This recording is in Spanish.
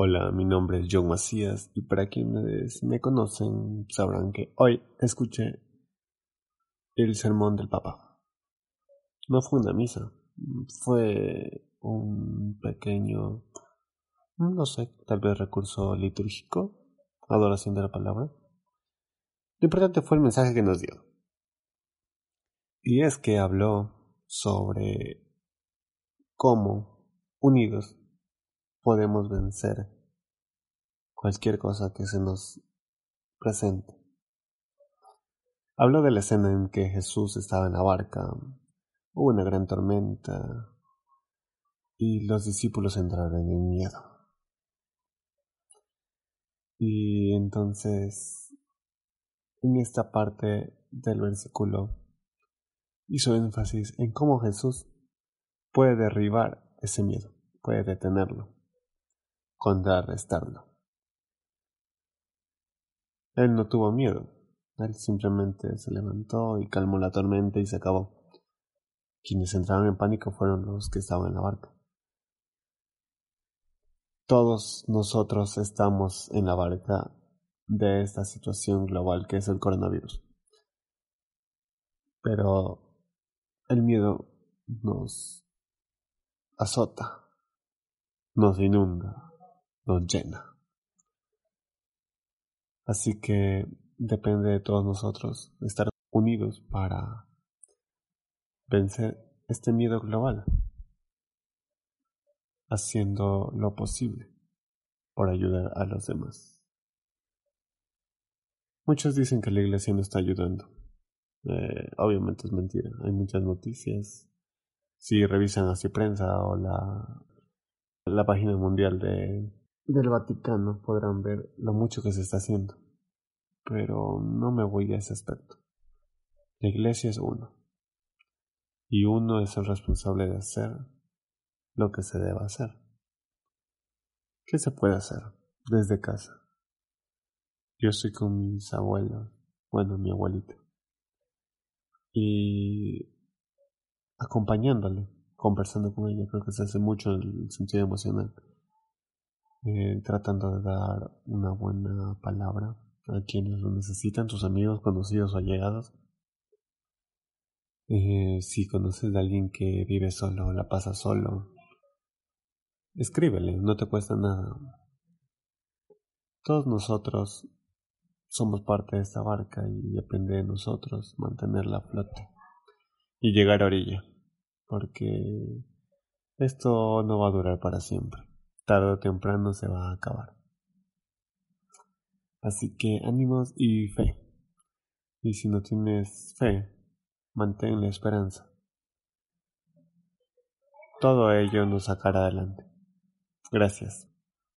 Hola, mi nombre es John Macías y para quienes me conocen sabrán que hoy escuché el sermón del Papa. No fue una misa, fue un pequeño, no sé, tal vez recurso litúrgico, adoración de la palabra. Lo importante fue el mensaje que nos dio. Y es que habló sobre cómo, unidos, podemos vencer cualquier cosa que se nos presente. Habló de la escena en que Jesús estaba en la barca, hubo una gran tormenta y los discípulos entraron en miedo. Y entonces, en esta parte del versículo, hizo énfasis en cómo Jesús puede derribar ese miedo, puede detenerlo, contrarrestarlo. Él no tuvo miedo, él simplemente se levantó y calmó la tormenta y se acabó. Quienes entraron en pánico fueron los que estaban en la barca. Todos nosotros estamos en la barca de esta situación global que es el coronavirus. Pero el miedo nos azota, nos inunda, nos llena. Así que depende de todos nosotros estar unidos para vencer este miedo global, haciendo lo posible por ayudar a los demás. Muchos dicen que la iglesia no está ayudando. Eh, obviamente es mentira. Hay muchas noticias. Si revisan así prensa o la, la página mundial de, del Vaticano podrán ver lo mucho que se está haciendo. Pero no me voy a ese aspecto. La iglesia es uno. Y uno es el responsable de hacer lo que se deba hacer. ¿Qué se puede hacer desde casa? Yo estoy con mis abuelos, bueno, mi abuelita y acompañándole, conversando con ella, creo que se hace mucho en el sentido emocional, eh, tratando de dar una buena palabra a quienes lo necesitan, tus amigos, conocidos o allegados. Eh, si conoces de alguien que vive solo, la pasa solo, escríbele, no te cuesta nada. Todos nosotros somos parte de esta barca y depende de nosotros mantenerla a flote y llegar a orilla, porque esto no va a durar para siempre, tarde o temprano se va a acabar. Así que ánimos y fe. Y si no tienes fe, mantén la esperanza. Todo ello nos sacará adelante. Gracias.